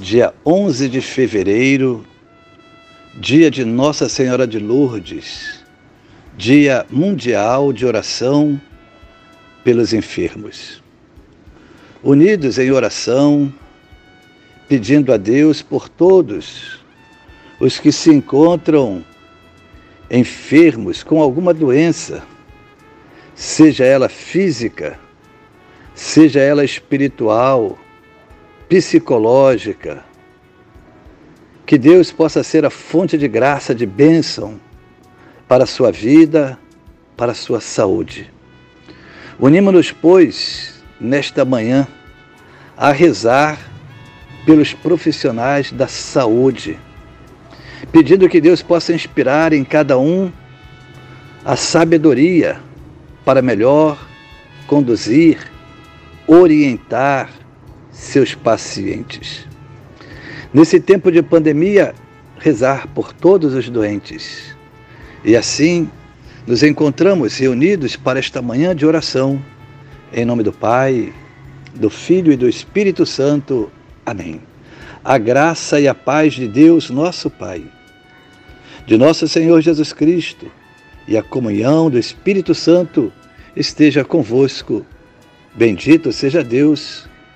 dia 11 de fevereiro, dia de Nossa Senhora de Lourdes, dia mundial de oração pelos enfermos. Unidos em oração, pedindo a Deus por todos os que se encontram enfermos com alguma doença, seja ela física, seja ela espiritual, psicológica. Que Deus possa ser a fonte de graça, de bênção para a sua vida, para a sua saúde. Unimos-nos, pois, nesta manhã, a rezar pelos profissionais da saúde, pedindo que Deus possa inspirar em cada um a sabedoria para melhor conduzir, orientar, seus pacientes. Nesse tempo de pandemia, rezar por todos os doentes. E assim, nos encontramos reunidos para esta manhã de oração. Em nome do Pai, do Filho e do Espírito Santo. Amém. A graça e a paz de Deus, nosso Pai, de nosso Senhor Jesus Cristo e a comunhão do Espírito Santo esteja convosco. Bendito seja Deus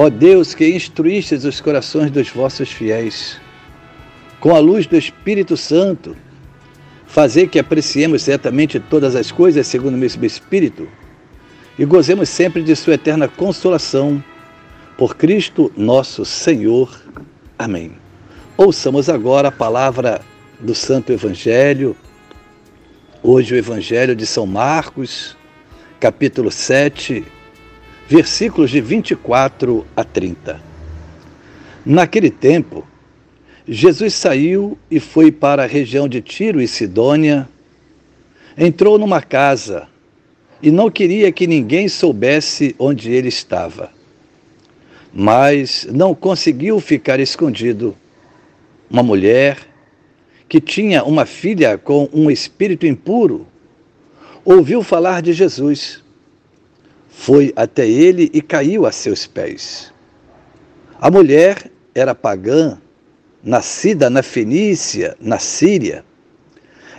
Ó Deus, que instruístes os corações dos vossos fiéis, com a luz do Espírito Santo, fazer que apreciemos certamente todas as coisas segundo o mesmo Espírito e gozemos sempre de Sua eterna consolação. Por Cristo nosso Senhor. Amém. Ouçamos agora a palavra do Santo Evangelho. Hoje, o Evangelho de São Marcos, capítulo 7 versículos de 24 a 30. Naquele tempo, Jesus saiu e foi para a região de Tiro e Sidônia. Entrou numa casa e não queria que ninguém soubesse onde ele estava. Mas não conseguiu ficar escondido. Uma mulher que tinha uma filha com um espírito impuro ouviu falar de Jesus foi até ele e caiu a seus pés. A mulher era pagã, nascida na Fenícia, na Síria.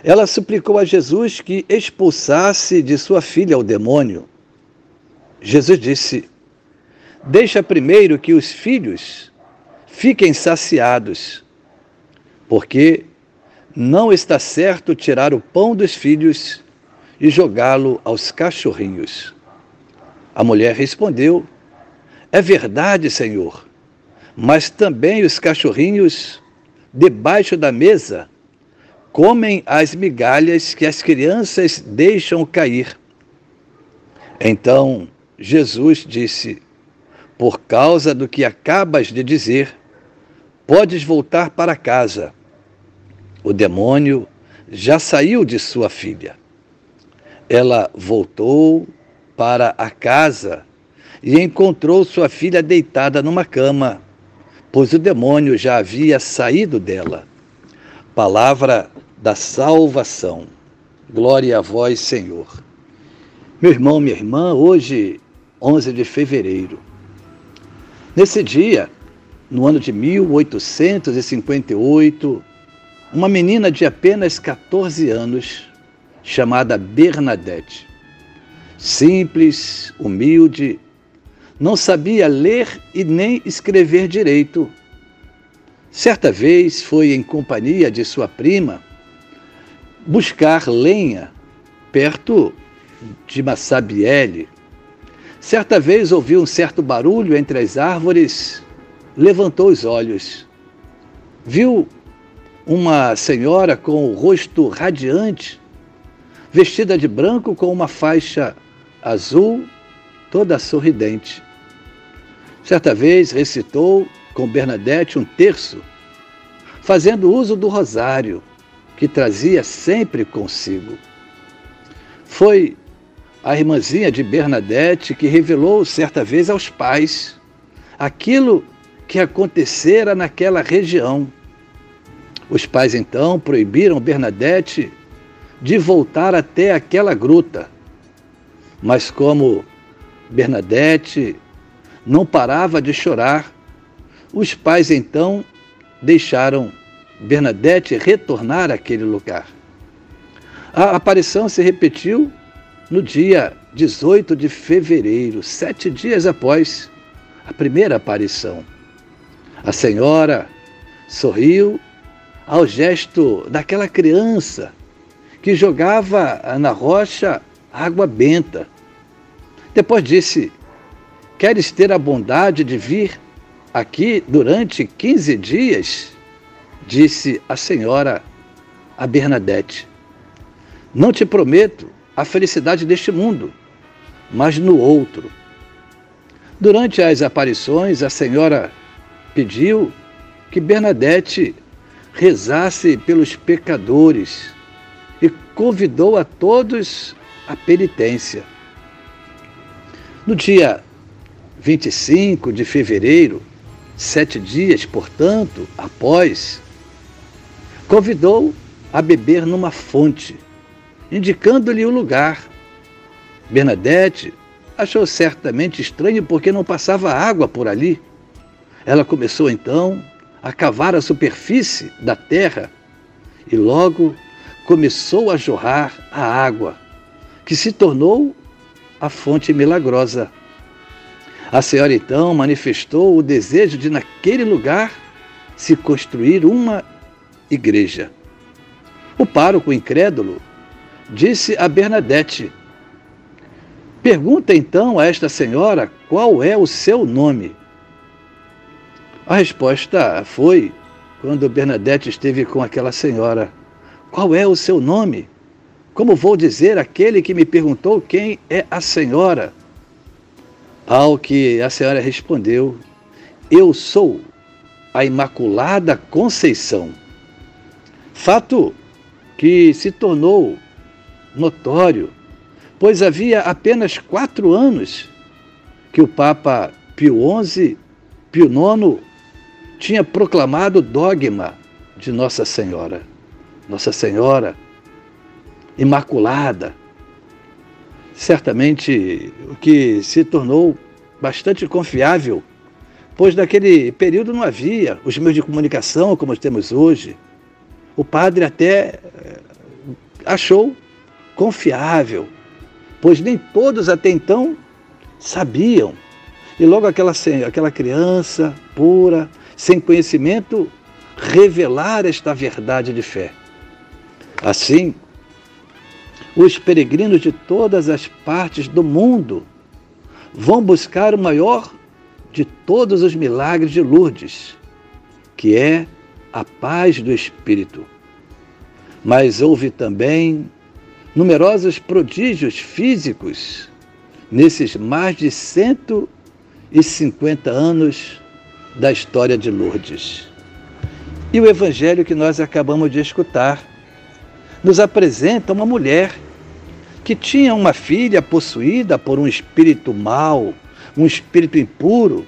Ela suplicou a Jesus que expulsasse de sua filha o demônio. Jesus disse: Deixa primeiro que os filhos fiquem saciados, porque não está certo tirar o pão dos filhos e jogá-lo aos cachorrinhos. A mulher respondeu: É verdade, Senhor, mas também os cachorrinhos debaixo da mesa comem as migalhas que as crianças deixam cair. Então Jesus disse: Por causa do que acabas de dizer, podes voltar para casa. O demônio já saiu de sua filha. Ela voltou para a casa e encontrou sua filha deitada numa cama, pois o demônio já havia saído dela. Palavra da salvação. Glória a vós, Senhor. Meu irmão, minha irmã, hoje, 11 de fevereiro. Nesse dia, no ano de 1858, uma menina de apenas 14 anos, chamada Bernadette, simples, humilde, não sabia ler e nem escrever direito. Certa vez foi em companhia de sua prima buscar lenha perto de Massabielle. Certa vez ouviu um certo barulho entre as árvores, levantou os olhos. Viu uma senhora com o rosto radiante, vestida de branco com uma faixa azul, toda sorridente. Certa vez recitou com Bernadette um terço, fazendo uso do rosário que trazia sempre consigo. Foi a irmãzinha de Bernadette que revelou certa vez aos pais aquilo que acontecera naquela região. Os pais então proibiram Bernadette de voltar até aquela gruta. Mas como Bernadette não parava de chorar, os pais então deixaram Bernadette retornar àquele lugar. A aparição se repetiu no dia 18 de fevereiro, sete dias após a primeira aparição. A senhora sorriu ao gesto daquela criança que jogava na rocha água benta. Depois disse: Queres ter a bondade de vir aqui durante 15 dias? disse a senhora a Bernadette. Não te prometo a felicidade deste mundo, mas no outro. Durante as aparições, a senhora pediu que Bernadette rezasse pelos pecadores e convidou a todos à penitência. No dia 25 de fevereiro, sete dias, portanto, após Convidou a beber numa fonte, indicando-lhe o lugar. Bernadette achou certamente estranho porque não passava água por ali. Ela começou então a cavar a superfície da terra e logo começou a jorrar a água, que se tornou a fonte milagrosa. A senhora então manifestou o desejo de, naquele lugar, se construir uma igreja. O pároco incrédulo disse a Bernadette: Pergunta então a esta senhora qual é o seu nome. A resposta foi, quando Bernadette esteve com aquela senhora: Qual é o seu nome? Como vou dizer aquele que me perguntou quem é a senhora? Ao que a senhora respondeu: Eu sou a Imaculada Conceição. Fato que se tornou notório, pois havia apenas quatro anos que o Papa Pio XI, Pio IX, tinha proclamado dogma de Nossa Senhora. Nossa Senhora Imaculada. Certamente o que se tornou bastante confiável, pois naquele período não havia os meios de comunicação como temos hoje o padre até eh, achou confiável, pois nem todos até então sabiam. E logo aquela, aquela criança pura, sem conhecimento, revelar esta verdade de fé. Assim, os peregrinos de todas as partes do mundo vão buscar o maior de todos os milagres de Lourdes, que é a paz do Espírito. Mas houve também numerosos prodígios físicos nesses mais de 150 anos da história de Lourdes. E o evangelho que nós acabamos de escutar nos apresenta uma mulher que tinha uma filha possuída por um espírito mau, um espírito impuro.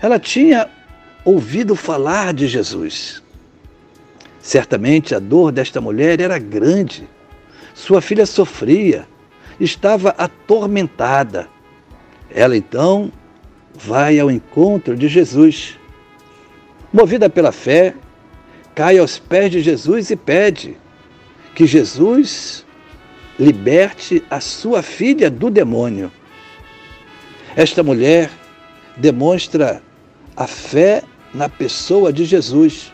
Ela tinha ouvido falar de Jesus. Certamente a dor desta mulher era grande. Sua filha sofria, estava atormentada. Ela então vai ao encontro de Jesus. Movida pela fé, cai aos pés de Jesus e pede que Jesus liberte a sua filha do demônio. Esta mulher demonstra a fé na pessoa de Jesus,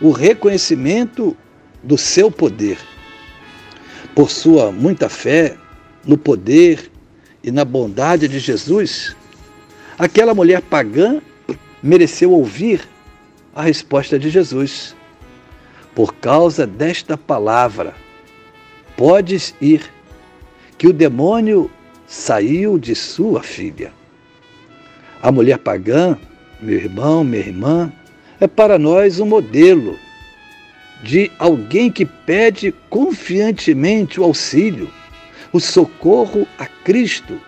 o reconhecimento do seu poder. Por sua muita fé no poder e na bondade de Jesus, aquela mulher pagã mereceu ouvir a resposta de Jesus. Por causa desta palavra, podes ir, que o demônio saiu de sua filha. A mulher pagã, meu irmão, minha irmã, é para nós um modelo de alguém que pede confiantemente o auxílio, o socorro a Cristo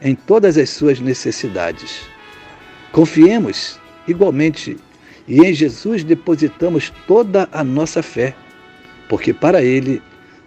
em todas as suas necessidades. Confiemos igualmente e em Jesus depositamos toda a nossa fé, porque para Ele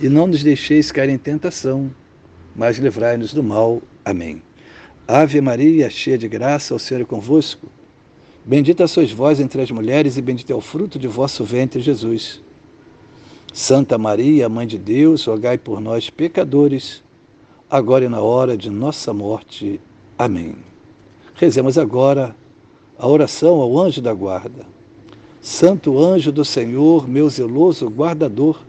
e não nos deixeis cair em tentação, mas livrai-nos do mal. Amém. Ave Maria, cheia de graça, o Senhor é convosco. Bendita sois vós entre as mulheres, e bendito é o fruto de vosso ventre, Jesus. Santa Maria, Mãe de Deus, rogai por nós, pecadores, agora e na hora de nossa morte. Amém. Rezemos agora a oração ao anjo da guarda. Santo anjo do Senhor, meu zeloso guardador,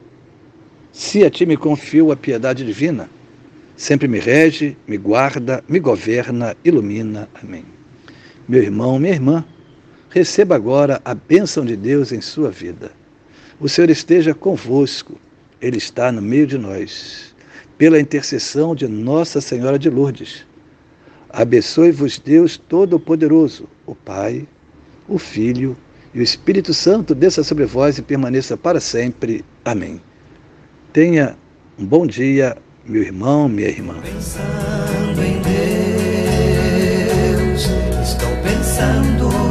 se a ti me confio a piedade divina, sempre me rege, me guarda, me governa, ilumina. Amém. Meu irmão, minha irmã, receba agora a bênção de Deus em sua vida. O Senhor esteja convosco, Ele está no meio de nós pela intercessão de Nossa Senhora de Lourdes. Abençoe-vos Deus Todo-Poderoso, o Pai, o Filho e o Espírito Santo, desça sobre vós e permaneça para sempre. Amém. Tenha um bom dia, meu irmão, minha irmã. Pensando em Deus, estou pensando.